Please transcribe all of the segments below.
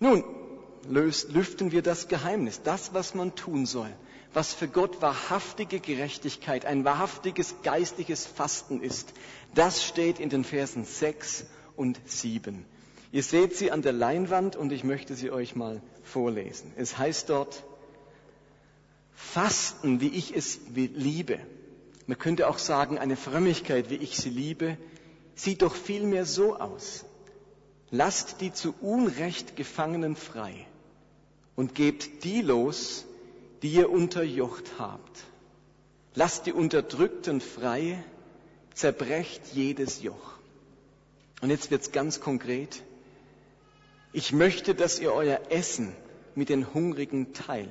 Nun, löst, lüften wir das Geheimnis, das, was man tun soll, was für Gott wahrhaftige Gerechtigkeit, ein wahrhaftiges geistliches Fasten ist, das steht in den Versen 6 und 7. Ihr seht sie an der Leinwand und ich möchte sie euch mal vorlesen. Es heißt dort, Fasten, wie ich es liebe. Man könnte auch sagen, eine Frömmigkeit, wie ich sie liebe, sieht doch vielmehr so aus. Lasst die zu Unrecht Gefangenen frei und gebt die los, die ihr unterjocht habt. Lasst die Unterdrückten frei, zerbrecht jedes Joch. Und jetzt wird's ganz konkret. Ich möchte, dass ihr euer Essen mit den Hungrigen teilt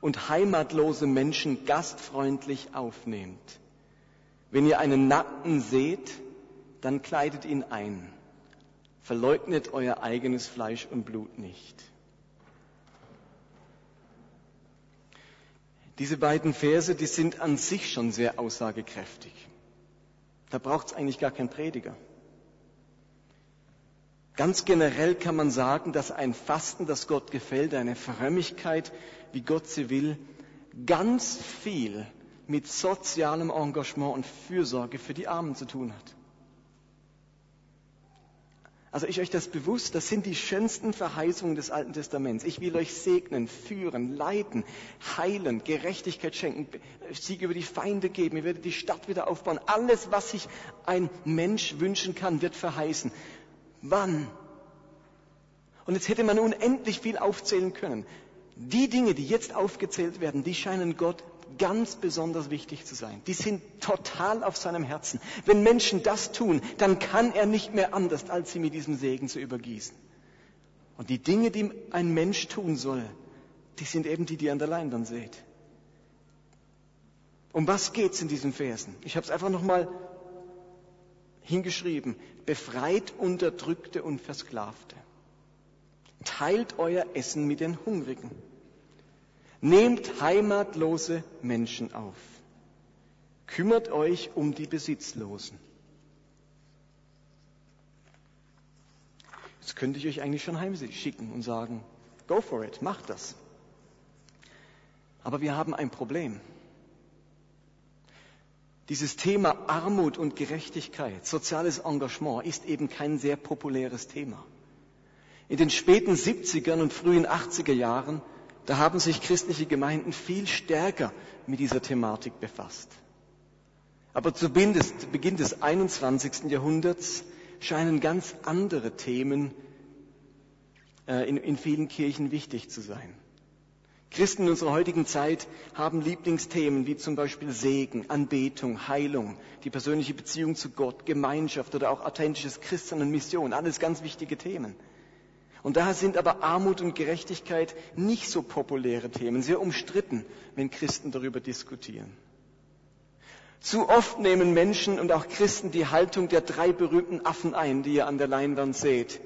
und heimatlose Menschen gastfreundlich aufnehmt. Wenn ihr einen Nackten seht, dann kleidet ihn ein. Verleugnet euer eigenes Fleisch und Blut nicht. Diese beiden Verse, die sind an sich schon sehr aussagekräftig. Da braucht es eigentlich gar keinen Prediger. Ganz generell kann man sagen, dass ein Fasten, das Gott gefällt, eine Frömmigkeit, wie Gott sie will, ganz viel mit sozialem Engagement und Fürsorge für die Armen zu tun hat. Also ist euch das bewusst? Das sind die schönsten Verheißungen des Alten Testaments. Ich will euch segnen, führen, leiten, heilen, Gerechtigkeit schenken, Sieg über die Feinde geben. Ihr werdet die Stadt wieder aufbauen. Alles, was sich ein Mensch wünschen kann, wird verheißen. Wann? Und jetzt hätte man unendlich viel aufzählen können. Die Dinge, die jetzt aufgezählt werden, die scheinen Gott ganz besonders wichtig zu sein. Die sind total auf seinem Herzen. Wenn Menschen das tun, dann kann er nicht mehr anders, als sie mit diesem Segen zu übergießen. Und die Dinge, die ein Mensch tun soll, die sind eben die, die ihr an der Leinwand seht. Um was geht's in diesen Versen? Ich habe es einfach nochmal hingeschrieben. Befreit Unterdrückte und Versklavte. Teilt euer Essen mit den Hungrigen. Nehmt heimatlose Menschen auf. Kümmert euch um die Besitzlosen. Jetzt könnte ich euch eigentlich schon heimschicken und sagen, go for it, macht das. Aber wir haben ein Problem. Dieses Thema Armut und Gerechtigkeit, soziales Engagement ist eben kein sehr populäres Thema. In den späten 70er und frühen 80er Jahren da haben sich christliche Gemeinden viel stärker mit dieser Thematik befasst. Aber zu Beginn des 21. Jahrhunderts scheinen ganz andere Themen äh, in, in vielen Kirchen wichtig zu sein. Christen in unserer heutigen Zeit haben Lieblingsthemen wie zum Beispiel Segen, Anbetung, Heilung, die persönliche Beziehung zu Gott, Gemeinschaft oder auch authentisches Christen und Mission. Alles ganz wichtige Themen. Und daher sind aber Armut und Gerechtigkeit nicht so populäre Themen, sehr umstritten, wenn Christen darüber diskutieren. Zu oft nehmen Menschen und auch Christen die Haltung der drei berühmten Affen ein, die ihr an der Leinwand seht.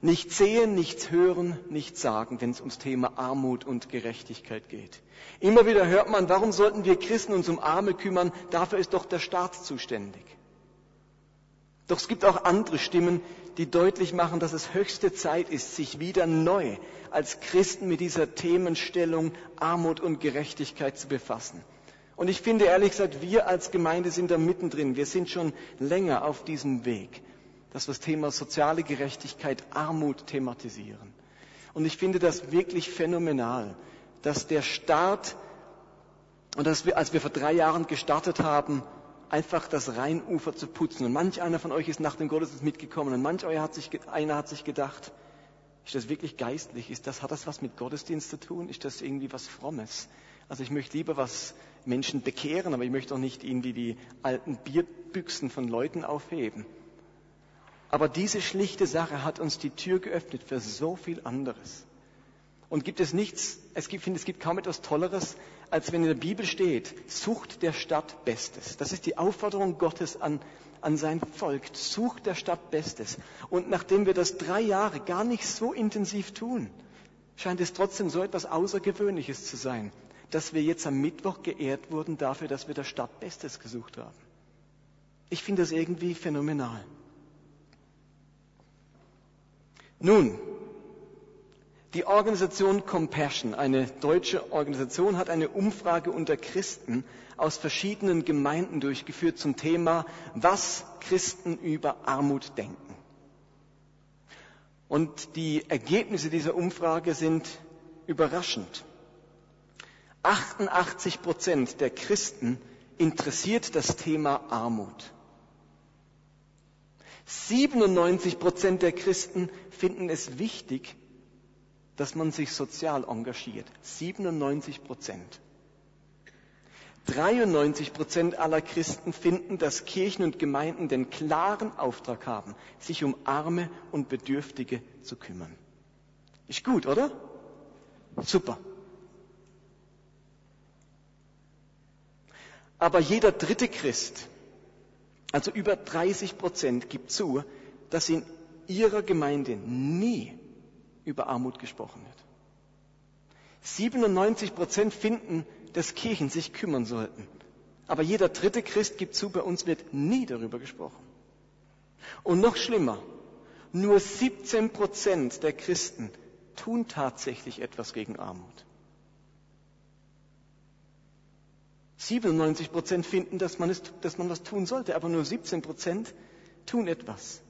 Nicht sehen, nichts hören, nichts sagen, wenn es ums Thema Armut und Gerechtigkeit geht. Immer wieder hört man, warum sollten wir Christen uns um Arme kümmern? Dafür ist doch der Staat zuständig. Doch es gibt auch andere Stimmen, die deutlich machen, dass es höchste Zeit ist, sich wieder neu als Christen mit dieser Themenstellung Armut und Gerechtigkeit zu befassen. Und ich finde ehrlich gesagt, wir als Gemeinde sind da mittendrin. Wir sind schon länger auf diesem Weg, dass wir das Thema soziale Gerechtigkeit, Armut thematisieren. Und ich finde das wirklich phänomenal, dass der Staat und dass wir, als wir vor drei Jahren gestartet haben, einfach das Rheinufer zu putzen. Und manch einer von euch ist nach dem Gottesdienst mitgekommen und manch einer hat sich, einer hat sich gedacht, ist das wirklich geistlich? Ist das, hat das was mit Gottesdienst zu tun? Ist das irgendwie was Frommes? Also ich möchte lieber was Menschen bekehren, aber ich möchte auch nicht irgendwie die alten Bierbüchsen von Leuten aufheben. Aber diese schlichte Sache hat uns die Tür geöffnet für so viel anderes. Und gibt es nichts, es gibt, finde, es gibt kaum etwas Tolleres, als wenn in der Bibel steht, sucht der Stadt Bestes. Das ist die Aufforderung Gottes an, an sein Volk. Sucht der Stadt Bestes. Und nachdem wir das drei Jahre gar nicht so intensiv tun, scheint es trotzdem so etwas Außergewöhnliches zu sein, dass wir jetzt am Mittwoch geehrt wurden dafür, dass wir der Stadt Bestes gesucht haben. Ich finde das irgendwie phänomenal. Nun, Die Organisation Compassion, eine deutsche Organisation, hat eine Umfrage unter Christen aus verschiedenen Gemeinden durchgeführt zum Thema, was Christen über Armut denken. Und die Ergebnisse dieser Umfrage sind überraschend. 88 Prozent der Christen interessiert das Thema Armut. 97 Prozent der Christen finden es wichtig, dass man sich sozial engagiert. 97 Prozent. 93 Prozent aller Christen finden, dass Kirchen und Gemeinden den klaren Auftrag haben, sich um Arme und Bedürftige zu kümmern. Ist gut, oder? Super. Aber jeder dritte Christ, also über 30 Prozent, gibt zu, dass in ihrer Gemeinde nie über Armut gesprochen wird. 97 Prozent finden, dass Kirchen sich kümmern sollten. Aber jeder dritte Christ gibt zu, bei uns wird nie darüber gesprochen. Und noch schlimmer, nur 17 Prozent der Christen tun tatsächlich etwas gegen Armut. 97 Prozent finden, dass man, es, dass man was tun sollte, aber nur 17 Prozent tun etwas.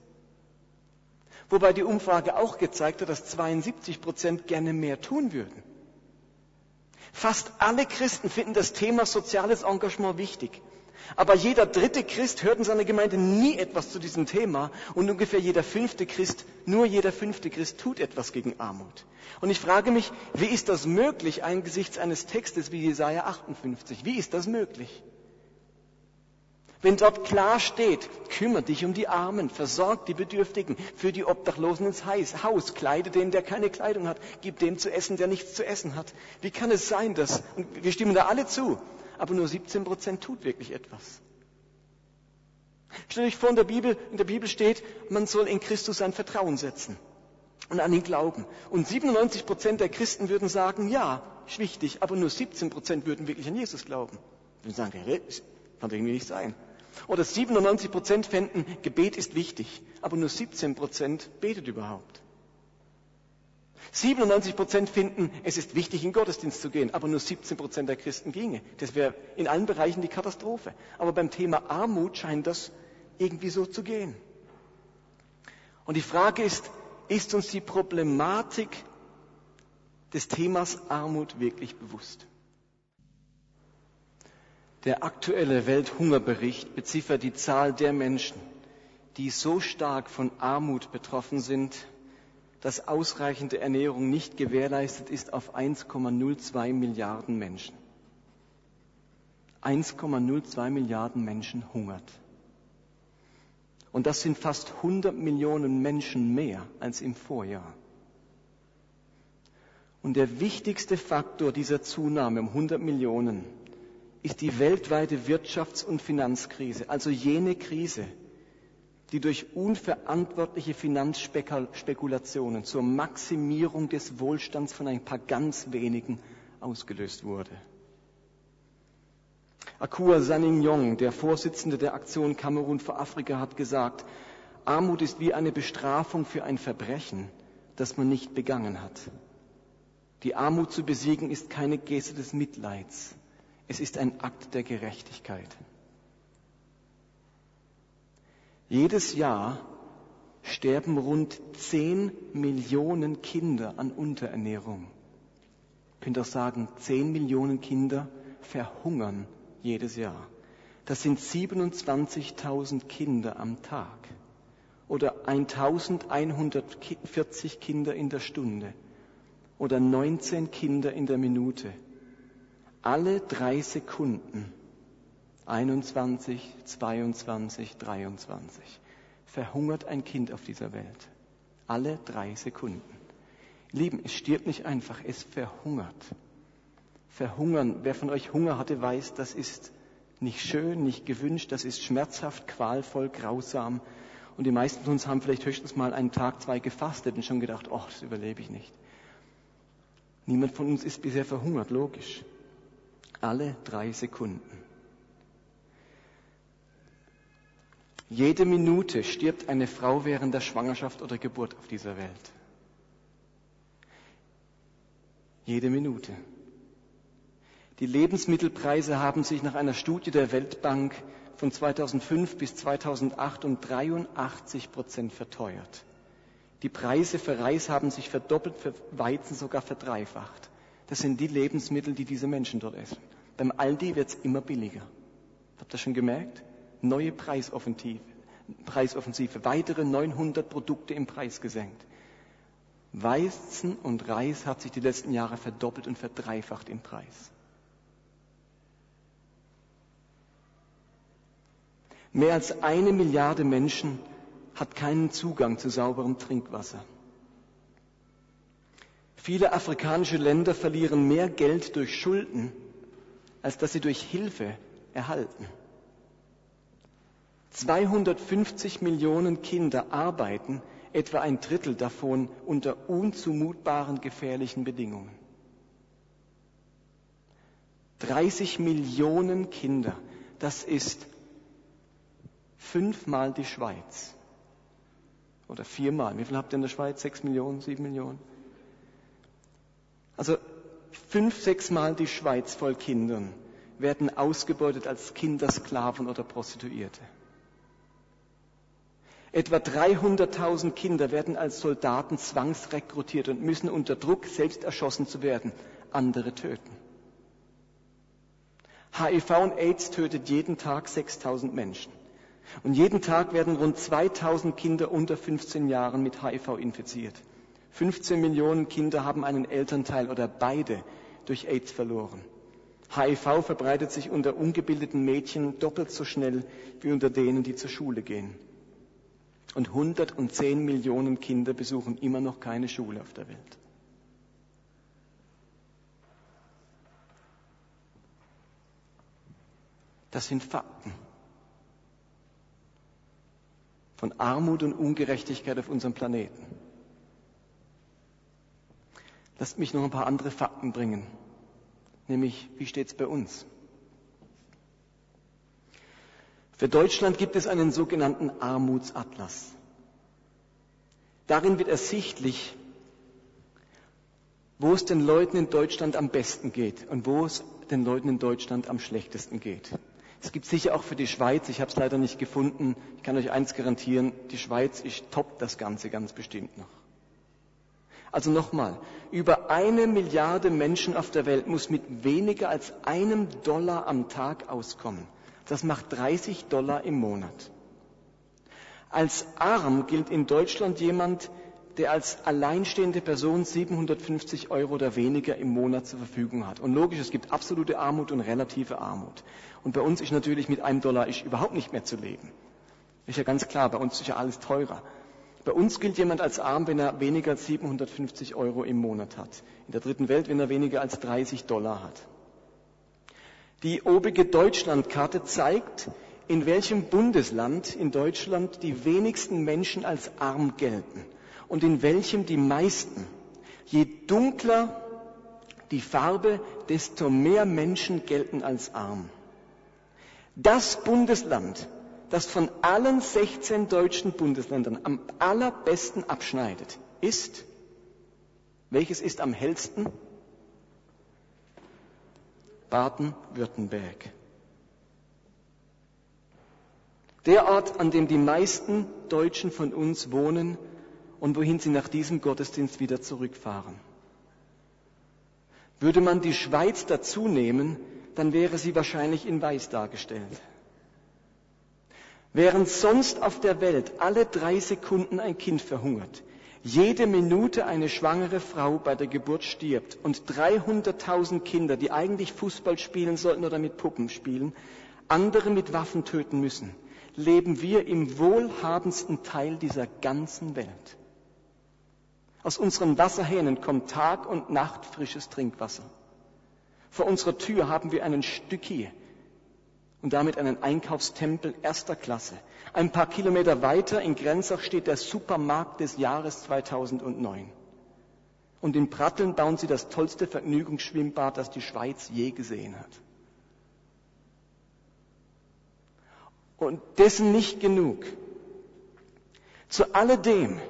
Wobei die Umfrage auch gezeigt hat, dass 72 Prozent gerne mehr tun würden. Fast alle Christen finden das Thema soziales Engagement wichtig. Aber jeder dritte Christ hört in seiner Gemeinde nie etwas zu diesem Thema und ungefähr jeder fünfte Christ, nur jeder fünfte Christ tut etwas gegen Armut. Und ich frage mich, wie ist das möglich angesichts eines Textes wie Jesaja 58? Wie ist das möglich? Wenn dort klar steht, kümmere dich um die Armen, versorg die Bedürftigen, für die Obdachlosen ins Haus, kleide den, der keine Kleidung hat, gib dem zu essen, der nichts zu essen hat. Wie kann es sein, dass, und wir stimmen da alle zu, aber nur 17 Prozent tut wirklich etwas? Stell euch vor, in der Bibel, in der Bibel steht, man soll in Christus sein Vertrauen setzen und an ihn glauben. Und 97 Prozent der Christen würden sagen, ja, ist wichtig, aber nur 17 Prozent würden wirklich an Jesus glauben. Würden sagen, kann doch irgendwie nicht sein. Oder 97 Prozent fänden, Gebet ist wichtig, aber nur 17 Prozent betet überhaupt. 97 Prozent finden, es ist wichtig, in Gottesdienst zu gehen, aber nur 17 Prozent der Christen ginge. Das wäre in allen Bereichen die Katastrophe. Aber beim Thema Armut scheint das irgendwie so zu gehen. Und die Frage ist, ist uns die Problematik des Themas Armut wirklich bewusst? Der aktuelle Welthungerbericht beziffert die Zahl der Menschen, die so stark von Armut betroffen sind, dass ausreichende Ernährung nicht gewährleistet ist, auf 1,02 Milliarden Menschen. 1,02 Milliarden Menschen hungert. Und das sind fast 100 Millionen Menschen mehr als im Vorjahr. Und der wichtigste Faktor dieser Zunahme um 100 Millionen ist die weltweite Wirtschafts- und Finanzkrise, also jene Krise, die durch unverantwortliche Finanzspekulationen zur Maximierung des Wohlstands von ein paar ganz wenigen ausgelöst wurde. Akua Saningong, der Vorsitzende der Aktion Kamerun für Afrika, hat gesagt, Armut ist wie eine Bestrafung für ein Verbrechen, das man nicht begangen hat. Die Armut zu besiegen ist keine Geste des Mitleids, es ist ein Akt der Gerechtigkeit. Jedes Jahr sterben rund 10 Millionen Kinder an Unterernährung. Ich könnte auch sagen, 10 Millionen Kinder verhungern jedes Jahr. Das sind 27.000 Kinder am Tag oder 1140 Kinder in der Stunde oder 19 Kinder in der Minute alle drei Sekunden 21, 22, 23 verhungert ein Kind auf dieser Welt. Alle drei Sekunden. Lieben, es stirbt nicht einfach, es verhungert. Verhungern, wer von euch Hunger hatte, weiß, das ist nicht schön, nicht gewünscht, das ist schmerzhaft, qualvoll, grausam. Und die meisten von uns haben vielleicht höchstens mal einen Tag, zwei gefastet und schon gedacht, oh, das überlebe ich nicht. Niemand von uns ist bisher verhungert, logisch alle drei Sekunden. Jede Minute stirbt eine Frau während der Schwangerschaft oder Geburt auf dieser Welt. Jede Minute. Die Lebensmittelpreise haben sich nach einer Studie der Weltbank von 2005 bis 2008 um 83 Prozent verteuert. Die Preise für Reis haben sich verdoppelt, für Weizen sogar verdreifacht. Das sind die Lebensmittel, die diese Menschen dort essen. Beim Aldi wird es immer billiger. Habt ihr schon gemerkt? Neue Preisoffensive, Preisoffensive, weitere 900 Produkte im Preis gesenkt. Weizen und Reis hat sich die letzten Jahre verdoppelt und verdreifacht im Preis. Mehr als eine Milliarde Menschen hat keinen Zugang zu sauberem Trinkwasser. Viele afrikanische Länder verlieren mehr Geld durch Schulden, als dass sie durch Hilfe erhalten. 250 Millionen Kinder arbeiten, etwa ein Drittel davon unter unzumutbaren gefährlichen Bedingungen. 30 Millionen Kinder, das ist fünfmal die Schweiz. Oder viermal. Wie viel habt ihr in der Schweiz? Sechs Millionen, sieben Millionen? Also fünf, sechsmal die Schweiz voll Kindern werden ausgebeutet als Kindersklaven oder Prostituierte. Etwa 300.000 Kinder werden als Soldaten zwangsrekrutiert und müssen unter Druck, selbst erschossen zu werden, andere töten. HIV und AIDS tötet jeden Tag 6.000 Menschen. Und jeden Tag werden rund 2000 Kinder unter 15 Jahren mit HIV infiziert. 15 Millionen Kinder haben einen Elternteil oder beide durch AIDS verloren. HIV verbreitet sich unter ungebildeten Mädchen doppelt so schnell wie unter denen, die zur Schule gehen. Und 110 Millionen Kinder besuchen immer noch keine Schule auf der Welt. Das sind Fakten von Armut und Ungerechtigkeit auf unserem Planeten. Lasst mich noch ein paar andere Fakten bringen, nämlich wie steht es bei uns? Für Deutschland gibt es einen sogenannten Armutsatlas. Darin wird ersichtlich, wo es den Leuten in Deutschland am besten geht und wo es den Leuten in Deutschland am schlechtesten geht. Es gibt sicher auch für die Schweiz, ich habe es leider nicht gefunden, ich kann euch eins garantieren, die Schweiz ist top das Ganze ganz bestimmt noch. Also nochmal, über eine Milliarde Menschen auf der Welt muss mit weniger als einem Dollar am Tag auskommen. Das macht 30 Dollar im Monat. Als arm gilt in Deutschland jemand, der als alleinstehende Person 750 Euro oder weniger im Monat zur Verfügung hat. Und logisch, es gibt absolute Armut und relative Armut. Und bei uns ist natürlich mit einem Dollar ist überhaupt nicht mehr zu leben. Ist ja ganz klar, bei uns ist ja alles teurer. Bei uns gilt jemand als arm, wenn er weniger als 750 Euro im Monat hat. In der dritten Welt, wenn er weniger als 30 Dollar hat. Die obige Deutschlandkarte zeigt, in welchem Bundesland in Deutschland die wenigsten Menschen als arm gelten und in welchem die meisten. Je dunkler die Farbe, desto mehr Menschen gelten als arm. Das Bundesland, das von allen 16 deutschen Bundesländern am allerbesten abschneidet, ist, welches ist am hellsten? Baden-Württemberg. Der Ort, an dem die meisten Deutschen von uns wohnen und wohin sie nach diesem Gottesdienst wieder zurückfahren. Würde man die Schweiz dazu nehmen, dann wäre sie wahrscheinlich in Weiß dargestellt. Während sonst auf der Welt alle drei Sekunden ein Kind verhungert, jede Minute eine schwangere Frau bei der Geburt stirbt und 300.000 Kinder, die eigentlich Fußball spielen sollten oder mit Puppen spielen, andere mit Waffen töten müssen, leben wir im wohlhabendsten Teil dieser ganzen Welt. Aus unseren Wasserhähnen kommt Tag und Nacht frisches Trinkwasser. Vor unserer Tür haben wir einen Stücki und damit einen Einkaufstempel erster Klasse. Ein paar Kilometer weiter in Grenzach steht der Supermarkt des Jahres 2009. Und in Pratteln bauen sie das tollste Vergnügungsschwimmbad, das die Schweiz je gesehen hat. Und dessen nicht genug. Zu alledem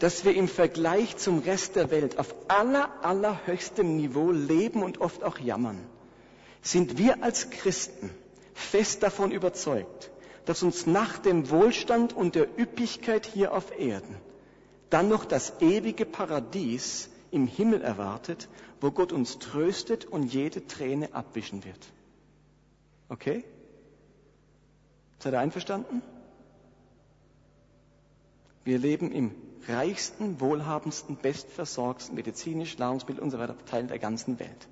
dass wir im Vergleich zum Rest der Welt auf aller, allerhöchstem Niveau leben und oft auch jammern, sind wir als Christen fest davon überzeugt, dass uns nach dem Wohlstand und der Üppigkeit hier auf Erden dann noch das ewige Paradies im Himmel erwartet, wo Gott uns tröstet und jede Träne abwischen wird. Okay? Seid ihr einverstanden? Wir leben im reichsten, wohlhabendsten, bestversorgsten, medizinisch, Nahrungsmittel und so weiter Teil der ganzen Welt.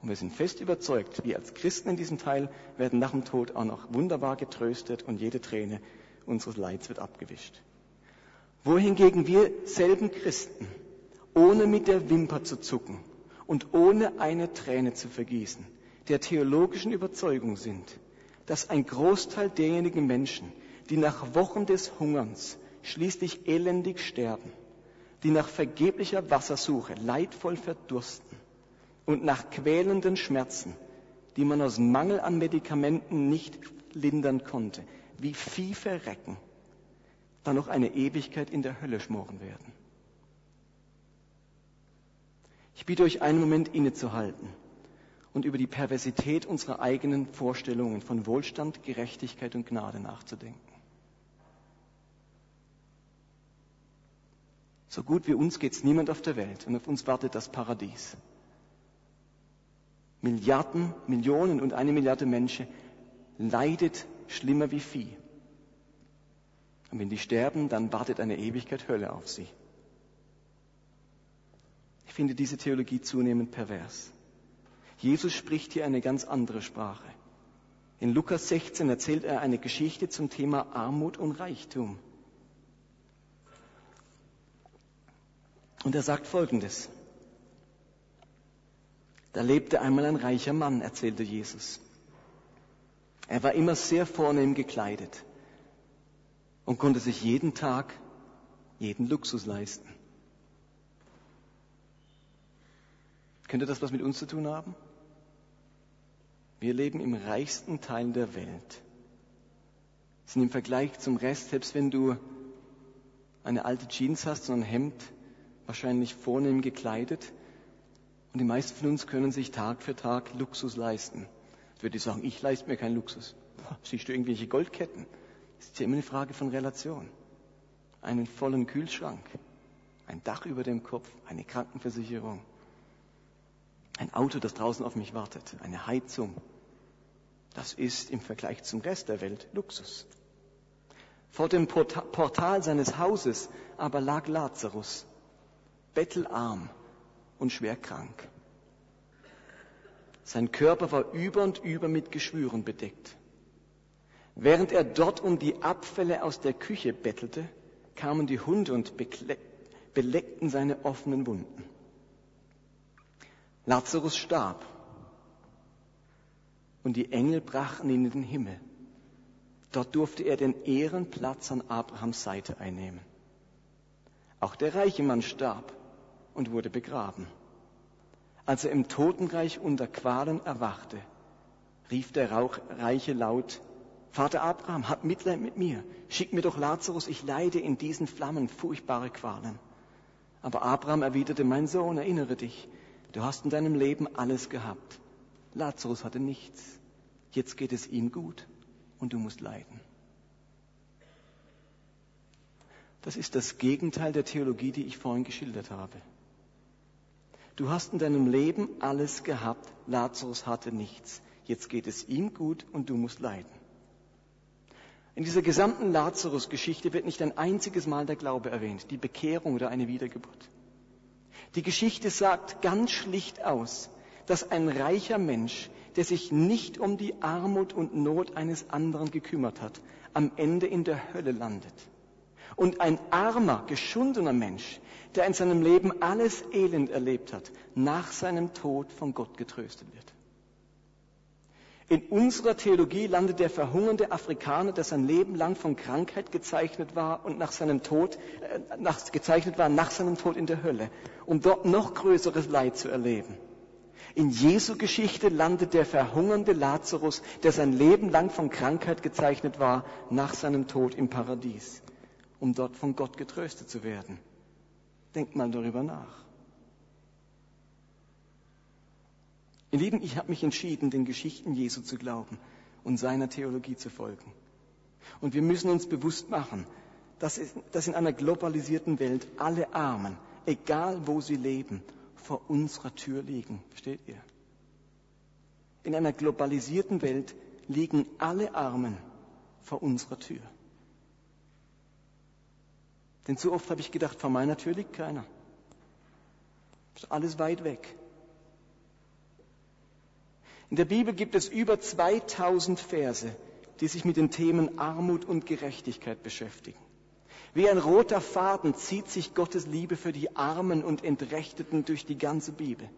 Und wir sind fest überzeugt, wir als Christen in diesem Teil werden nach dem Tod auch noch wunderbar getröstet und jede Träne unseres Leids wird abgewischt. Wohingegen wir selben Christen, ohne mit der Wimper zu zucken und ohne eine Träne zu vergießen, der theologischen Überzeugung sind, dass ein Großteil derjenigen Menschen, die nach Wochen des Hungerns schließlich elendig sterben, die nach vergeblicher Wassersuche leidvoll verdursten und nach quälenden Schmerzen, die man aus Mangel an Medikamenten nicht lindern konnte, wie Vieh verrecken, dann noch eine Ewigkeit in der Hölle schmoren werden. Ich bitte euch einen Moment innezuhalten und über die Perversität unserer eigenen Vorstellungen von Wohlstand, Gerechtigkeit und Gnade nachzudenken. So gut wie uns geht es niemand auf der Welt und auf uns wartet das Paradies. Milliarden, Millionen und eine Milliarde Menschen leidet schlimmer wie Vieh. Und wenn die sterben, dann wartet eine Ewigkeit Hölle auf sie. Ich finde diese Theologie zunehmend pervers. Jesus spricht hier eine ganz andere Sprache. In Lukas 16 erzählt er eine Geschichte zum Thema Armut und Reichtum. Und er sagt Folgendes. Da lebte einmal ein reicher Mann, erzählte Jesus. Er war immer sehr vornehm gekleidet und konnte sich jeden Tag jeden Luxus leisten. Könnte das was mit uns zu tun haben? Wir leben im reichsten Teil der Welt. Sind im Vergleich zum Rest, selbst wenn du eine alte Jeans hast und ein Hemd, wahrscheinlich vornehm gekleidet. Und die meisten von uns können sich Tag für Tag Luxus leisten. Jetzt würde ich sagen, ich leiste mir keinen Luxus. Siehst du irgendwelche Goldketten? Das ist ja immer eine Frage von Relation. Einen vollen Kühlschrank, ein Dach über dem Kopf, eine Krankenversicherung, ein Auto, das draußen auf mich wartet, eine Heizung. Das ist im Vergleich zum Rest der Welt Luxus. Vor dem Portal seines Hauses aber lag Lazarus, bettelarm und schwer krank. Sein Körper war über und über mit Geschwüren bedeckt. Während er dort um die Abfälle aus der Küche bettelte, kamen die Hunde und beleckten seine offenen Wunden. Lazarus starb und die Engel brachten ihn in den Himmel. Dort durfte er den Ehrenplatz an Abrahams Seite einnehmen. Auch der reiche Mann starb und wurde begraben. Als er im Totenreich unter Qualen erwachte, rief der Reiche laut, Vater Abraham, hab Mitleid mit mir, schick mir doch Lazarus, ich leide in diesen Flammen furchtbare Qualen. Aber Abraham erwiderte, mein Sohn, erinnere dich, du hast in deinem Leben alles gehabt. Lazarus hatte nichts. Jetzt geht es ihm gut und du musst leiden. Das ist das Gegenteil der Theologie, die ich vorhin geschildert habe. Du hast in deinem Leben alles gehabt, Lazarus hatte nichts. Jetzt geht es ihm gut und du musst leiden. In dieser gesamten Lazarus-Geschichte wird nicht ein einziges Mal der Glaube erwähnt, die Bekehrung oder eine Wiedergeburt. Die Geschichte sagt ganz schlicht aus, dass ein reicher Mensch, der sich nicht um die Armut und Not eines anderen gekümmert hat, am Ende in der Hölle landet. Und ein armer, geschundener Mensch, der in seinem Leben alles Elend erlebt hat, nach seinem Tod von Gott getröstet wird. In unserer Theologie landet der verhungernde Afrikaner, der sein Leben lang von Krankheit gezeichnet war und nach seinem Tod, äh, nach, gezeichnet war nach seinem Tod in der Hölle, um dort noch größeres Leid zu erleben. In Jesu Geschichte landet der verhungernde Lazarus, der sein Leben lang von Krankheit gezeichnet war, nach seinem Tod im Paradies um dort von Gott getröstet zu werden. Denkt mal darüber nach. Ihr Lieben, ich habe mich entschieden, den Geschichten Jesu zu glauben und seiner Theologie zu folgen. Und wir müssen uns bewusst machen, dass, in einer globalisierten Welt alle Armen, egal wo sie leben, vor unserer Tür liegen. Versteht ihr? In einer globalisierten Welt liegen alle Armen vor unserer Tür. Denn so oft habe ich gedacht, vor meiner Tür liegt keiner. Ist alles weit weg. In der Bibel gibt es über 2000 Verse, die sich mit den Themen Armut und Gerechtigkeit beschäftigen. Wie ein roter Faden zieht sich Gottes Liebe für die Armen und Entrechteten durch die ganze Bibel.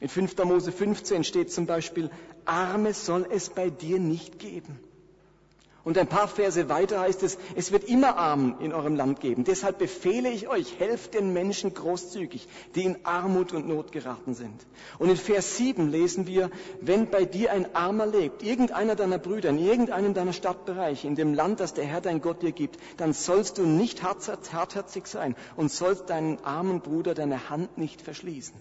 In 5. Mose 15 steht zum Beispiel, Arme soll es bei dir nicht geben. Und ein paar Verse weiter heißt es, es wird immer Armen in eurem Land geben. Deshalb befehle ich euch, helft den Menschen großzügig, die in Armut und Not geraten sind. Und in Vers 7 lesen wir, wenn bei dir ein Armer lebt, irgendeiner deiner Brüder, in irgendeinem deiner Stadtbereiche, in dem Land, das der Herr dein Gott dir gibt, dann sollst du nicht hartherzig sein und sollst deinen armen Bruder deine Hand nicht verschließen.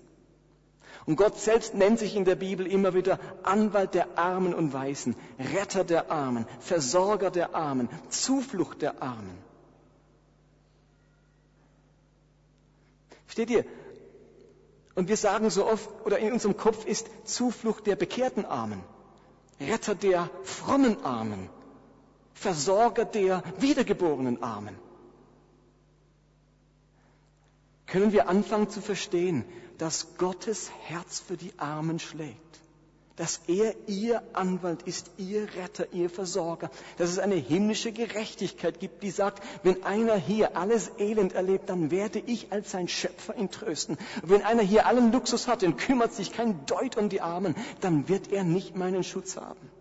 Und Gott selbst nennt sich in der Bibel immer wieder Anwalt der Armen und Weisen, Retter der Armen, Versorger der Armen, Zuflucht der Armen. Steht ihr? Und wir sagen so oft, oder in unserem Kopf ist Zuflucht der bekehrten Armen, Retter der frommen Armen, Versorger der wiedergeborenen Armen. Können wir anfangen zu verstehen, dass Gottes Herz für die Armen schlägt. Dass er ihr Anwalt ist, ihr Retter, ihr Versorger. Dass es eine himmlische Gerechtigkeit gibt, die sagt, wenn einer hier alles Elend erlebt, dann werde ich als sein Schöpfer ihn trösten. Und wenn einer hier allen Luxus hat und kümmert sich kein Deut um die Armen, dann wird er nicht meinen Schutz haben.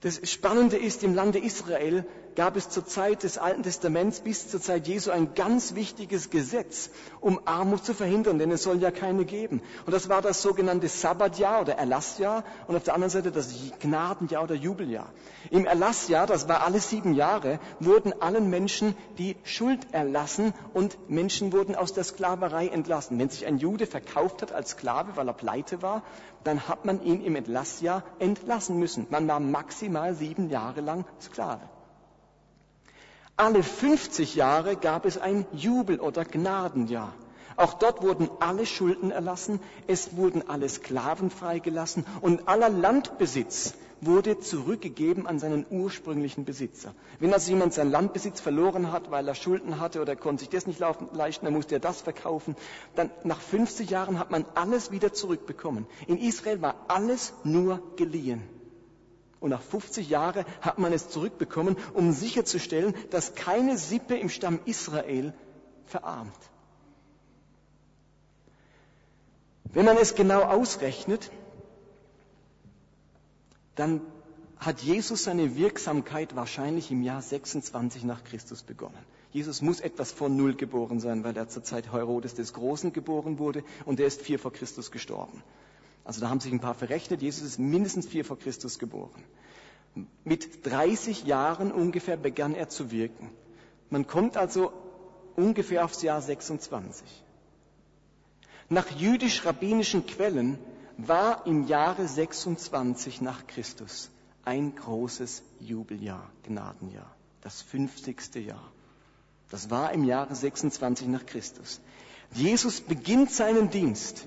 Das Spannende ist, im Lande Israel gab es zur Zeit des Alten Testaments bis zur Zeit Jesu ein ganz wichtiges Gesetz, um Armut zu verhindern, denn es soll ja keine geben. Und das war das sogenannte Sabbatjahr oder Erlassjahr und auf der anderen Seite das Gnadenjahr oder Jubeljahr. Im Erlassjahr, das war alle sieben Jahre, wurden allen Menschen die Schuld erlassen und Menschen wurden aus der Sklaverei entlassen. Wenn sich ein Jude verkauft hat als Sklave, weil er pleite war, dann hat man ihn im Entlassjahr entlassen müssen. Man war maximal sieben Jahre lang Sklave. Alle 50 Jahre gab es ein Jubel- oder Gnadenjahr. Auch dort wurden alle Schulden erlassen, es wurden alle Sklaven freigelassen und aller Landbesitz wurde zurückgegeben an seinen ursprünglichen Besitzer. Wenn also jemand seinen Landbesitz verloren hat, weil er Schulden hatte oder konnte sich das nicht leisten, dann musste er das verkaufen, dann nach 50 Jahren hat man alles wieder zurückbekommen. In Israel war alles nur geliehen. Und nach 50 Jahren hat man es zurückbekommen, um sicherzustellen, dass keine Sippe im Stamm Israel verarmt. Wenn man es genau ausrechnet, dann hat Jesus seine Wirksamkeit wahrscheinlich im Jahr 26 nach Christus begonnen. Jesus muss etwas vor Null geboren sein, weil er zur Zeit Herodes des Großen geboren wurde und er ist vier vor Christus gestorben. Also da haben sich ein paar verrechnet. Jesus ist mindestens vier vor Christus geboren. Mit 30 Jahren ungefähr begann er zu wirken. Man kommt also ungefähr aufs Jahr 26. Nach jüdisch-rabbinischen Quellen war im Jahre 26 nach Christus ein großes Jubeljahr, Gnadenjahr, das 50. Jahr. Das war im Jahre 26 nach Christus. Jesus beginnt seinen Dienst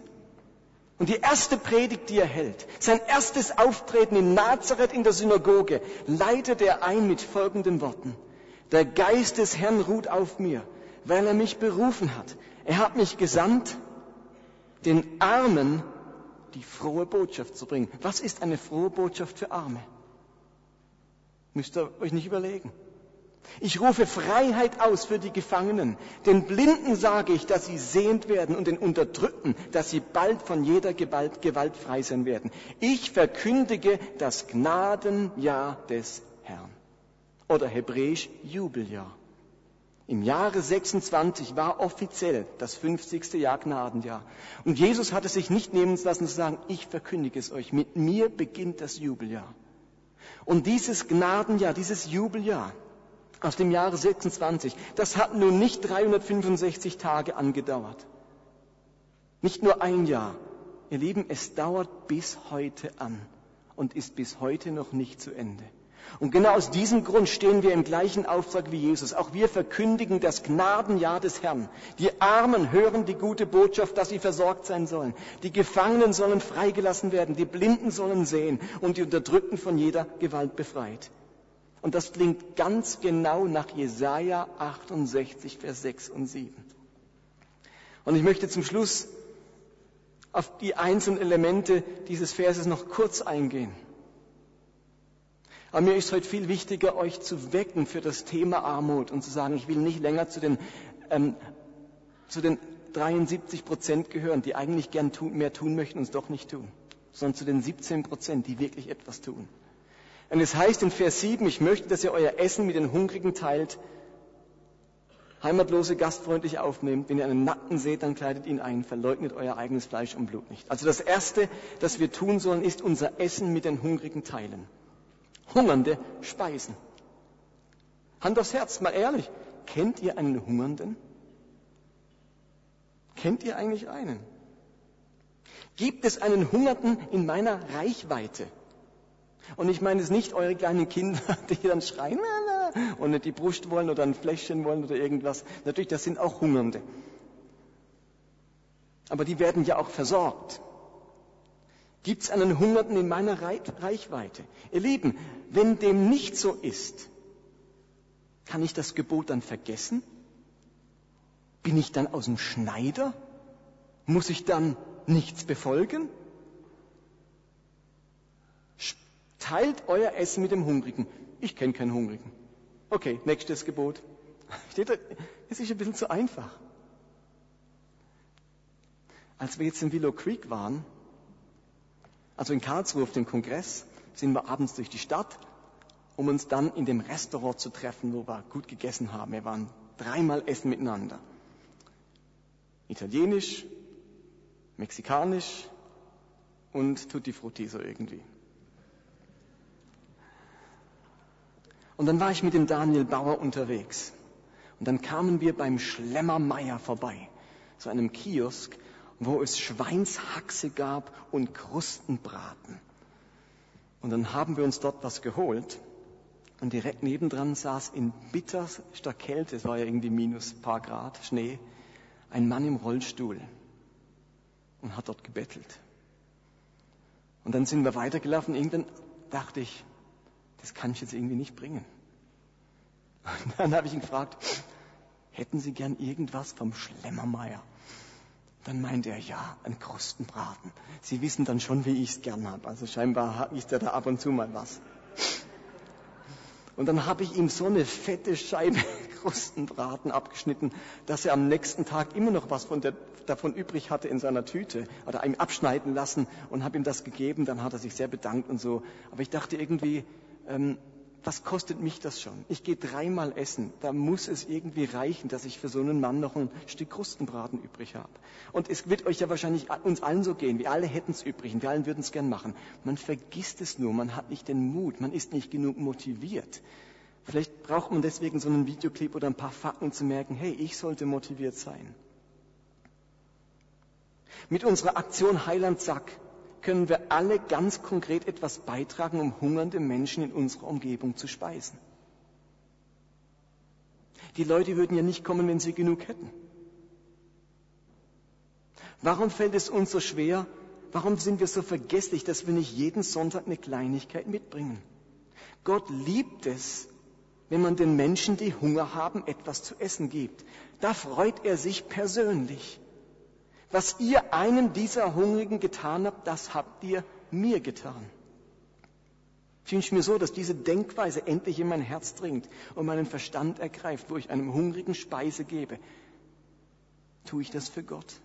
und die erste Predigt, die er hält, sein erstes Auftreten in Nazareth in der Synagoge, leitet er ein mit folgenden Worten. Der Geist des Herrn ruht auf mir, weil er mich berufen hat. Er hat mich gesandt, den Armen die frohe Botschaft zu bringen. Was ist eine frohe Botschaft für Arme? Müsst ihr euch nicht überlegen. Ich rufe Freiheit aus für die Gefangenen. Den Blinden sage ich, dass sie sehend werden und den Unterdrückten, dass sie bald von jeder Gewalt, Gewalt frei sein werden. Ich verkündige das Gnadenjahr des Herrn. Oder hebräisch Jubeljahr. Im Jahre 26 war offiziell das 50. Jahr Gnadenjahr. Und Jesus hatte sich nicht nehmen lassen zu sagen, ich verkündige es euch. Mit mir beginnt das Jubeljahr. Und dieses Gnadenjahr, dieses Jubeljahr, aus dem Jahre 26, das hat nun nicht 365 Tage angedauert. Nicht nur ein Jahr. Ihr Lieben, es dauert bis heute an und ist bis heute noch nicht zu Ende. Und genau aus diesem Grund stehen wir im gleichen Auftrag wie Jesus. Auch wir verkündigen das Gnadenjahr des Herrn. Die Armen hören die gute Botschaft, dass sie versorgt sein sollen. Die Gefangenen sollen freigelassen werden. Die Blinden sollen sehen und die Unterdrückten von jeder Gewalt befreit. Und das klingt ganz genau nach Jesaja 68, Vers 6 und 7. Und ich möchte zum Schluss auf die einzelnen Elemente dieses Verses noch kurz eingehen. Aber mir ist heute viel wichtiger, euch zu wecken für das Thema Armut und zu sagen, ich will nicht länger zu den, ähm, zu den 73 Prozent gehören, die eigentlich gern tun, mehr tun möchten und es doch nicht tun, sondern zu den 17 Prozent, die wirklich etwas tun. Und es heißt in Vers 7, ich möchte, dass ihr euer Essen mit den Hungrigen teilt, Heimatlose gastfreundlich aufnehmt. Wenn ihr einen Nackten seht, dann kleidet ihn ein. Verleugnet euer eigenes Fleisch und Blut nicht. Also das Erste, das wir tun sollen, ist unser Essen mit den Hungrigen teilen. Hungernde speisen. Hand aufs Herz, mal ehrlich. Kennt ihr einen Hungernden? Kennt ihr eigentlich einen? Gibt es einen Hungernden in meiner Reichweite? Und ich meine es nicht eure kleinen Kinder, die dann schreien und nicht die Brust wollen oder ein Fläschchen wollen oder irgendwas. Natürlich, das sind auch Hungernde. Aber die werden ja auch versorgt. Gibt es einen Hungernden in meiner Reichweite? Ihr Lieben, wenn dem nicht so ist, kann ich das Gebot dann vergessen? Bin ich dann aus dem Schneider? Muss ich dann nichts befolgen? Teilt euer Essen mit dem Hungrigen. Ich kenne keinen Hungrigen. Okay, nächstes Gebot. Steht da, es ist ein bisschen zu einfach. Als wir jetzt in Willow Creek waren, also in Karlsruhe auf dem Kongress, sind wir abends durch die Stadt, um uns dann in dem Restaurant zu treffen, wo wir gut gegessen haben. Wir waren dreimal essen miteinander. Italienisch, mexikanisch und Tutti Frutti so irgendwie. Und dann war ich mit dem Daniel Bauer unterwegs. Und dann kamen wir beim Schlemmermeier vorbei, so einem Kiosk, wo es Schweinshaxe gab und Krustenbraten. Und dann haben wir uns dort was geholt. Und direkt nebendran saß in bitterster Kälte, es war ja irgendwie minus paar Grad, Schnee, ein Mann im Rollstuhl und hat dort gebettelt. Und dann sind wir weitergelaufen. Irgendwann dachte ich, das kann ich jetzt irgendwie nicht bringen. Und dann habe ich ihn gefragt, hätten Sie gern irgendwas vom Schlemmermeier? Dann meinte er, ja, ein Krustenbraten. Sie wissen dann schon, wie ich es gern habe. Also scheinbar isst er da ab und zu mal was. Und dann habe ich ihm so eine fette Scheibe Krustenbraten abgeschnitten, dass er am nächsten Tag immer noch was der, davon übrig hatte in seiner Tüte. Oder ihm abschneiden lassen und habe ihm das gegeben. Dann hat er sich sehr bedankt und so. Aber ich dachte irgendwie, ähm, was kostet mich das schon? Ich gehe dreimal essen. Da muss es irgendwie reichen, dass ich für so einen Mann noch ein Stück Krustenbraten übrig habe. Und es wird euch ja wahrscheinlich uns allen so gehen. Wir alle hätten es übrig und wir allen würden es gern machen. Man vergisst es nur. Man hat nicht den Mut. Man ist nicht genug motiviert. Vielleicht braucht man deswegen so einen Videoclip oder ein paar Fakten zu merken, hey, ich sollte motiviert sein. Mit unserer Aktion Heiland Sack können wir alle ganz konkret etwas beitragen, um hungernde Menschen in unserer Umgebung zu speisen. Die Leute würden ja nicht kommen, wenn sie genug hätten. Warum fällt es uns so schwer? Warum sind wir so vergesslich, dass wir nicht jeden Sonntag eine Kleinigkeit mitbringen? Gott liebt es, wenn man den Menschen, die Hunger haben, etwas zu essen gibt. Da freut er sich persönlich. Was ihr einem dieser Hungrigen getan habt, das habt ihr mir getan. Ich wünsche mir so, dass diese Denkweise endlich in mein Herz dringt und meinen Verstand ergreift, wo ich einem Hungrigen Speise gebe. Tue ich das für Gott?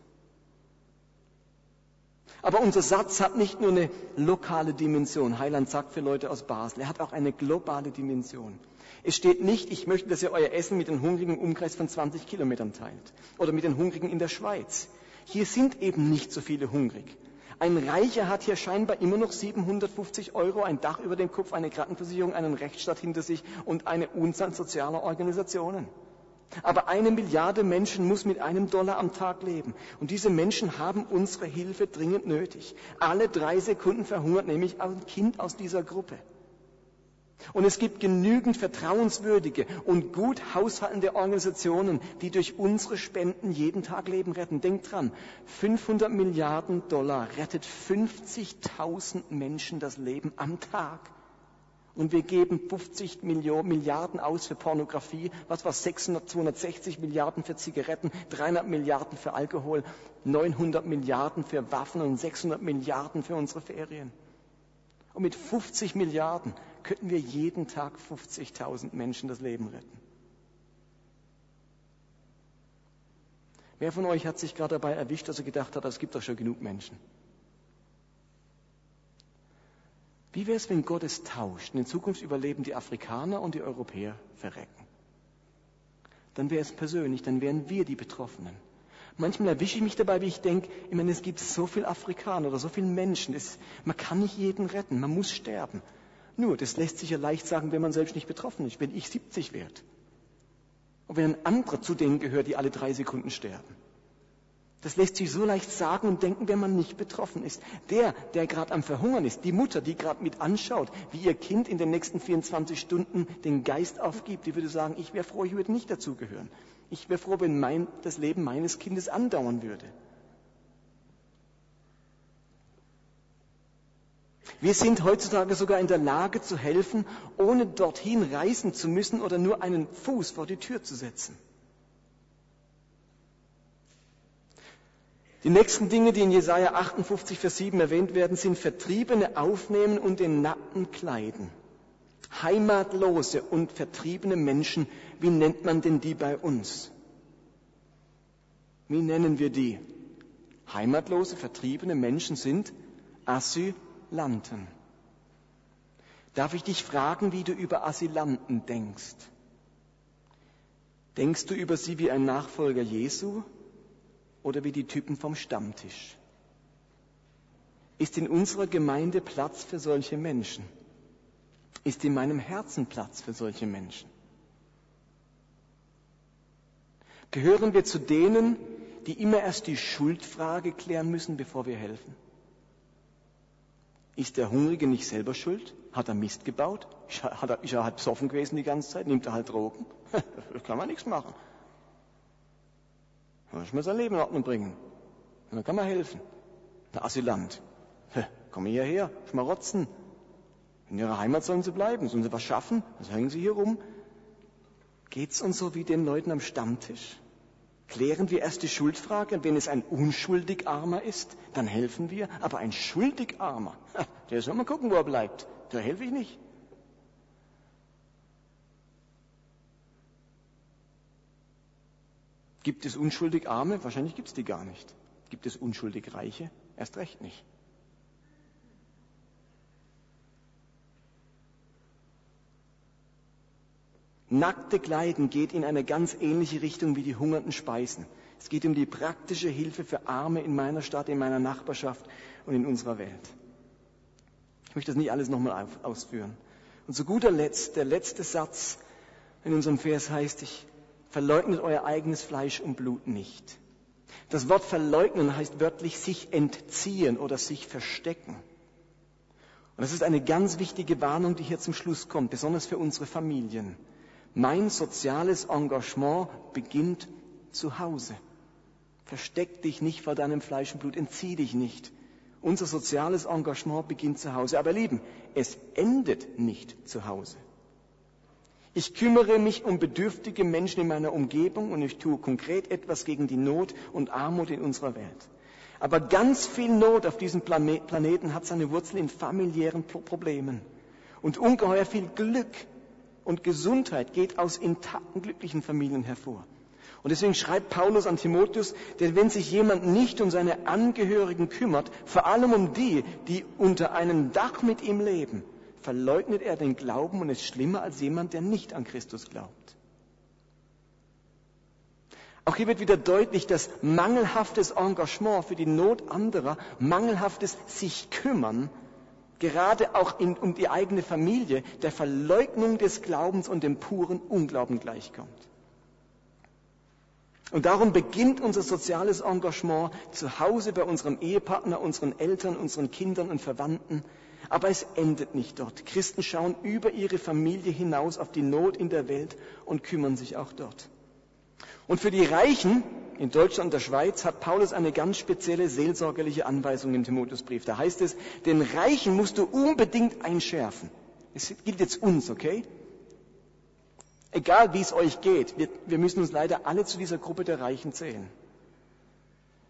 Aber unser Satz hat nicht nur eine lokale Dimension. Heiland sagt für Leute aus Basel. Er hat auch eine globale Dimension. Es steht nicht, ich möchte, dass ihr euer Essen mit den Hungrigen im Umkreis von 20 Kilometern teilt. Oder mit den Hungrigen in der Schweiz. Hier sind eben nicht so viele hungrig. Ein Reicher hat hier scheinbar immer noch 750 Euro, ein Dach über dem Kopf, eine Krankenversicherung, einen Rechtsstaat hinter sich und eine Unzahl sozialer Organisationen. Aber eine Milliarde Menschen muss mit einem Dollar am Tag leben. Und diese Menschen haben unsere Hilfe dringend nötig. Alle drei Sekunden verhungert nämlich ein Kind aus dieser Gruppe. Und es gibt genügend vertrauenswürdige und gut haushaltende Organisationen, die durch unsere Spenden jeden Tag Leben retten. Denkt dran, 500 Milliarden Dollar rettet 50.000 Menschen das Leben am Tag. Und wir geben 50 Milliarden aus für Pornografie, was war 600, 260 Milliarden für Zigaretten, 300 Milliarden für Alkohol, 900 Milliarden für Waffen und 600 Milliarden für unsere Ferien. Und mit 50 Milliarden könnten wir jeden Tag 50.000 Menschen das Leben retten. Wer von euch hat sich gerade dabei erwischt, dass er gedacht hat, es gibt doch schon genug Menschen? Wie wäre es, wenn Gott es tauscht? In Zukunft überleben die Afrikaner und die Europäer verrecken. Dann wäre es persönlich, dann wären wir die Betroffenen. Manchmal erwische ich mich dabei, wie ich denke, ich meine, es gibt so viele Afrikaner oder so viele Menschen. Es, man kann nicht jeden retten, man muss sterben. Nur, das lässt sich ja leicht sagen, wenn man selbst nicht betroffen ist, wenn ich 70 werde. Und wenn ein anderer zu denen gehört, die alle drei Sekunden sterben. Das lässt sich so leicht sagen und denken, wenn man nicht betroffen ist. Der, der gerade am Verhungern ist, die Mutter, die gerade mit anschaut, wie ihr Kind in den nächsten 24 Stunden den Geist aufgibt, die würde sagen, ich wäre froh, ich würde nicht dazugehören. Ich wäre froh, wenn mein, das Leben meines Kindes andauern würde. Wir sind heutzutage sogar in der Lage zu helfen, ohne dorthin reisen zu müssen oder nur einen Fuß vor die Tür zu setzen. Die nächsten Dinge, die in Jesaja 58, Vers 7 erwähnt werden, sind Vertriebene aufnehmen und den Nackten kleiden. Heimatlose und vertriebene Menschen, wie nennt man denn die bei uns? Wie nennen wir die? Heimatlose, vertriebene Menschen sind Asylanten. Darf ich dich fragen, wie du über Asylanten denkst? Denkst du über sie wie ein Nachfolger Jesu oder wie die Typen vom Stammtisch? Ist in unserer Gemeinde Platz für solche Menschen? Ist in meinem Herzen Platz für solche Menschen? Gehören wir zu denen, die immer erst die Schuldfrage klären müssen, bevor wir helfen? Ist der Hungrige nicht selber schuld? Hat er Mist gebaut? Ist er halt besoffen gewesen die ganze Zeit? Nimmt er halt Drogen? da kann man nichts machen. Da muss man sein Leben in Ordnung bringen. Und dann kann man helfen. Der Asylant. Komm hierher, schmarotzen. In ihrer Heimat sollen sie bleiben. Sollen sie was schaffen? Was hängen sie hier rum? Geht's uns so wie den Leuten am Stammtisch? Klären wir erst die Schuldfrage und wenn es ein unschuldig Armer ist, dann helfen wir. Aber ein schuldig Armer, der soll mal gucken, wo er bleibt. Da helfe ich nicht. Gibt es unschuldig Arme? Wahrscheinlich gibt es die gar nicht. Gibt es unschuldig Reiche? Erst recht nicht. Nackte Kleiden geht in eine ganz ähnliche Richtung wie die hungernden Speisen. Es geht um die praktische Hilfe für Arme in meiner Stadt, in meiner Nachbarschaft und in unserer Welt. Ich möchte das nicht alles nochmal ausführen. Und zu guter Letzt, der letzte Satz in unserem Vers heißt, ich Verleugnet euer eigenes Fleisch und Blut nicht. Das Wort verleugnen heißt wörtlich sich entziehen oder sich verstecken. Und das ist eine ganz wichtige Warnung, die hier zum Schluss kommt, besonders für unsere Familien. Mein soziales Engagement beginnt zu Hause. Versteck dich nicht vor deinem Fleisch und Blut, entzieh dich nicht. Unser soziales Engagement beginnt zu Hause. Aber Lieben, es endet nicht zu Hause. Ich kümmere mich um bedürftige Menschen in meiner Umgebung und ich tue konkret etwas gegen die Not und Armut in unserer Welt. Aber ganz viel Not auf diesem Planeten hat seine Wurzel in familiären Problemen. Und ungeheuer viel Glück und Gesundheit geht aus intakten, glücklichen Familien hervor. Und deswegen schreibt Paulus an Timotheus, denn wenn sich jemand nicht um seine Angehörigen kümmert, vor allem um die, die unter einem Dach mit ihm leben, verleugnet er den Glauben und ist schlimmer als jemand, der nicht an Christus glaubt. Auch hier wird wieder deutlich, dass mangelhaftes Engagement für die Not anderer, mangelhaftes sich kümmern, gerade auch in, um die eigene Familie, der Verleugnung des Glaubens und dem puren Unglauben gleichkommt. Und darum beginnt unser soziales Engagement zu Hause bei unserem Ehepartner, unseren Eltern, unseren Kindern und Verwandten. Aber es endet nicht dort. Christen schauen über ihre Familie hinaus auf die Not in der Welt und kümmern sich auch dort. Und für die Reichen in Deutschland und der Schweiz hat Paulus eine ganz spezielle seelsorgerliche Anweisung im Timotheusbrief. Da heißt es, den Reichen musst du unbedingt einschärfen. Es gilt jetzt uns, okay? Egal wie es euch geht, wir, wir müssen uns leider alle zu dieser Gruppe der Reichen zählen.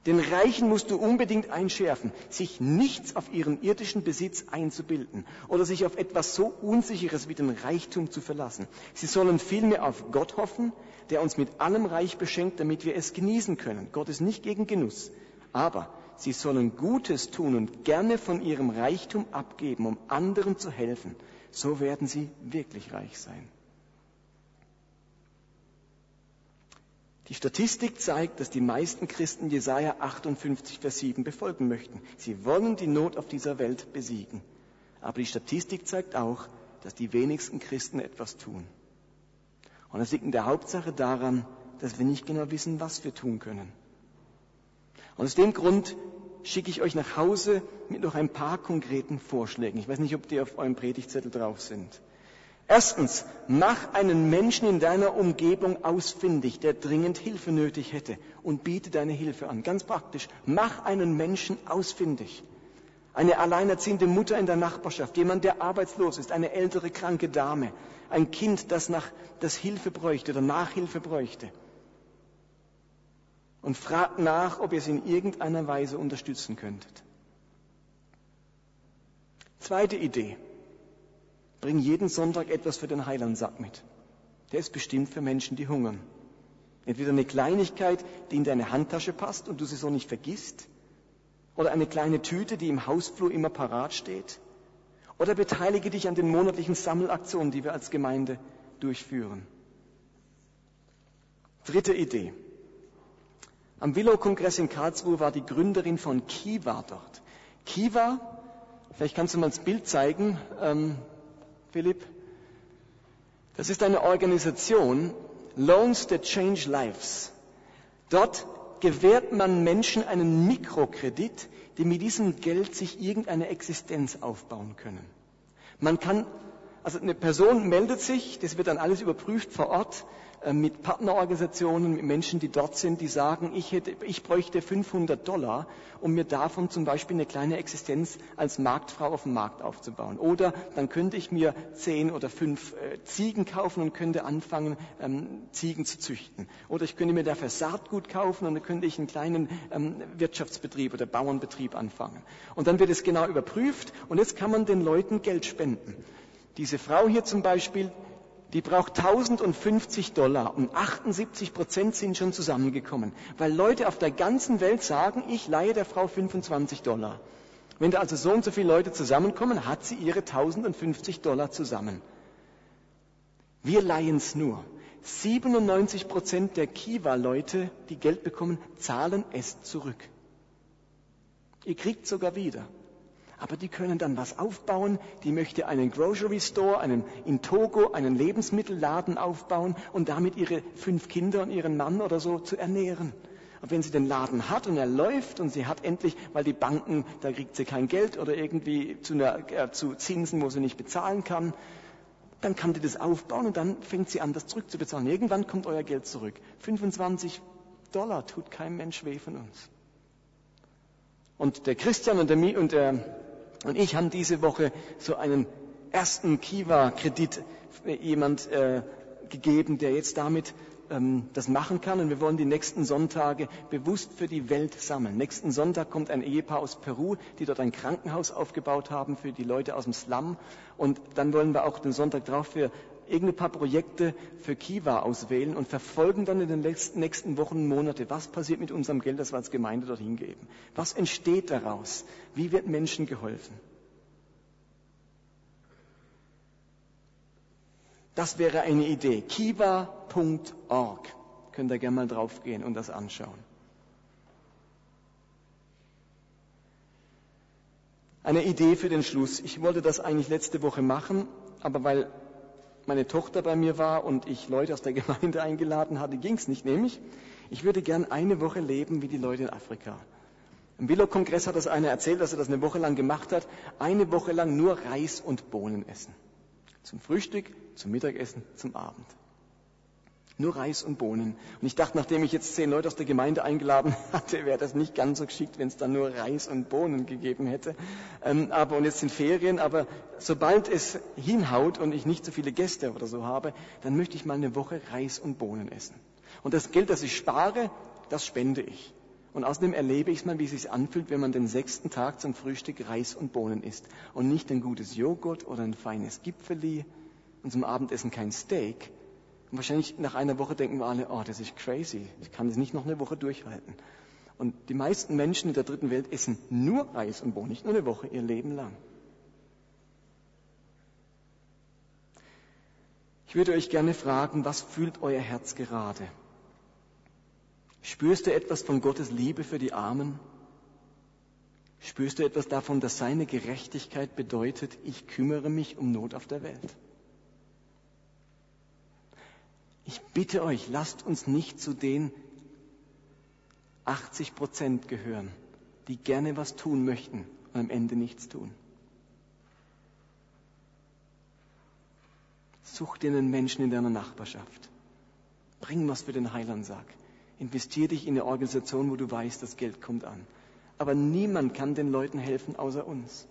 Den Reichen musst du unbedingt einschärfen, sich nichts auf ihren irdischen Besitz einzubilden oder sich auf etwas so Unsicheres wie den Reichtum zu verlassen. Sie sollen vielmehr auf Gott hoffen, der uns mit allem Reich beschenkt, damit wir es genießen können. Gott ist nicht gegen Genuss. Aber sie sollen Gutes tun und gerne von ihrem Reichtum abgeben, um anderen zu helfen. So werden sie wirklich reich sein. Die Statistik zeigt, dass die meisten Christen Jesaja 58, Vers 7 befolgen möchten. Sie wollen die Not auf dieser Welt besiegen. Aber die Statistik zeigt auch, dass die wenigsten Christen etwas tun. Und das liegt in der Hauptsache daran, dass wir nicht genau wissen, was wir tun können. Und aus dem Grund schicke ich euch nach Hause mit noch ein paar konkreten Vorschlägen. Ich weiß nicht, ob die auf eurem Predigtzettel drauf sind. Erstens, mach einen Menschen in deiner Umgebung ausfindig, der dringend Hilfe nötig hätte und biete deine Hilfe an. Ganz praktisch, mach einen Menschen ausfindig. Eine alleinerziehende Mutter in der Nachbarschaft, jemand, der arbeitslos ist, eine ältere kranke Dame, ein Kind, das, nach, das Hilfe bräuchte oder Nachhilfe bräuchte. Und fragt nach, ob ihr es in irgendeiner Weise unterstützen könntet. Zweite Idee. Bring jeden Sonntag etwas für den Heilandsack mit. Der ist bestimmt für Menschen, die hungern. Entweder eine Kleinigkeit, die in deine Handtasche passt und du sie so nicht vergisst, oder eine kleine Tüte, die im Hausflur immer parat steht, oder beteilige dich an den monatlichen Sammelaktionen, die wir als Gemeinde durchführen. Dritte Idee. Am Willow-Kongress in Karlsruhe war die Gründerin von Kiva dort. Kiva, vielleicht kannst du mal das Bild zeigen, ähm, Philipp? Das ist eine Organisation, Loans that Change Lives. Dort gewährt man Menschen einen Mikrokredit, die mit diesem Geld sich irgendeine Existenz aufbauen können. Man kann, also eine Person meldet sich, das wird dann alles überprüft vor Ort, mit Partnerorganisationen, mit Menschen, die dort sind, die sagen, ich, hätte, ich bräuchte 500 Dollar, um mir davon zum Beispiel eine kleine Existenz als Marktfrau auf dem Markt aufzubauen. Oder dann könnte ich mir zehn oder fünf äh, Ziegen kaufen und könnte anfangen, ähm, Ziegen zu züchten. Oder ich könnte mir dafür Saatgut kaufen und dann könnte ich einen kleinen ähm, Wirtschaftsbetrieb oder Bauernbetrieb anfangen. Und dann wird es genau überprüft und jetzt kann man den Leuten Geld spenden. Diese Frau hier zum Beispiel, die braucht 1050 Dollar und 78 Prozent sind schon zusammengekommen, weil Leute auf der ganzen Welt sagen, ich leihe der Frau 25 Dollar. Wenn da also so und so viele Leute zusammenkommen, hat sie ihre 1050 Dollar zusammen. Wir leihen es nur. 97 Prozent der Kiva-Leute, die Geld bekommen, zahlen es zurück. Ihr kriegt sogar wieder aber die können dann was aufbauen. Die möchte einen Grocery Store, einen in Togo, einen Lebensmittelladen aufbauen und damit ihre fünf Kinder und ihren Mann oder so zu ernähren. Und wenn sie den Laden hat und er läuft und sie hat endlich, weil die Banken, da kriegt sie kein Geld oder irgendwie zu, einer, äh, zu Zinsen, wo sie nicht bezahlen kann, dann kann die das aufbauen und dann fängt sie an, das zurückzubezahlen. Irgendwann kommt euer Geld zurück. 25 Dollar tut kein Mensch weh von uns. Und der Christian und der, und der und ich haben diese Woche so einen ersten Kiva-Kredit jemand äh, gegeben, der jetzt damit ähm, das machen kann. Und wir wollen die nächsten Sonntage bewusst für die Welt sammeln. Nächsten Sonntag kommt ein Ehepaar aus Peru, die dort ein Krankenhaus aufgebaut haben für die Leute aus dem Slum. Und dann wollen wir auch den Sonntag drauf für irgendein paar Projekte für Kiva auswählen und verfolgen dann in den nächsten Wochen und Monaten, was passiert mit unserem Geld, das wir als Gemeinde dorthin geben. Was entsteht daraus? Wie wird Menschen geholfen? Das wäre eine Idee. Kiva.org. Könnt ihr gerne mal draufgehen und das anschauen. Eine Idee für den Schluss. Ich wollte das eigentlich letzte Woche machen, aber weil meine Tochter bei mir war und ich Leute aus der Gemeinde eingeladen hatte, ging es nicht, nämlich, ich würde gern eine Woche leben wie die Leute in Afrika. Im Willow-Kongress hat das einer erzählt, dass er das eine Woche lang gemacht hat. Eine Woche lang nur Reis und Bohnen essen. Zum Frühstück, zum Mittagessen, zum Abend. Nur Reis und Bohnen. Und ich dachte, nachdem ich jetzt zehn Leute aus der Gemeinde eingeladen hatte, wäre das nicht ganz so geschickt, wenn es dann nur Reis und Bohnen gegeben hätte. Ähm, aber und jetzt sind Ferien, aber sobald es hinhaut und ich nicht so viele Gäste oder so habe, dann möchte ich mal eine Woche Reis und Bohnen essen. Und das Geld, das ich spare, das spende ich. Und außerdem erlebe ich mal, wie es sich anfühlt, wenn man den sechsten Tag zum Frühstück Reis und Bohnen isst und nicht ein gutes Joghurt oder ein feines Gipfeli und zum Abendessen kein Steak, und wahrscheinlich nach einer Woche denken wir alle, oh, das ist crazy. Ich kann das nicht noch eine Woche durchhalten. Und die meisten Menschen in der dritten Welt essen nur Reis und Bohnen, nicht nur eine Woche, ihr Leben lang. Ich würde euch gerne fragen, was fühlt euer Herz gerade? Spürst du etwas von Gottes Liebe für die Armen? Spürst du etwas davon, dass seine Gerechtigkeit bedeutet, ich kümmere mich um Not auf der Welt? Ich bitte euch, lasst uns nicht zu den 80 Prozent gehören, die gerne was tun möchten und am Ende nichts tun. Such dir einen Menschen in deiner Nachbarschaft. Bring was für den Heilandsack. Investier dich in eine Organisation, wo du weißt, das Geld kommt an. Aber niemand kann den Leuten helfen außer uns.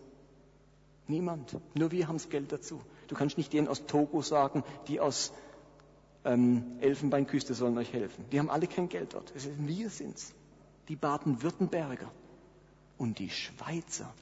Niemand. Nur wir haben das Geld dazu. Du kannst nicht denen aus Togo sagen, die aus ähm, Elfenbeinküste sollen euch helfen. Die haben alle kein Geld dort. wir sind's. Die Baden-Württemberger und die Schweizer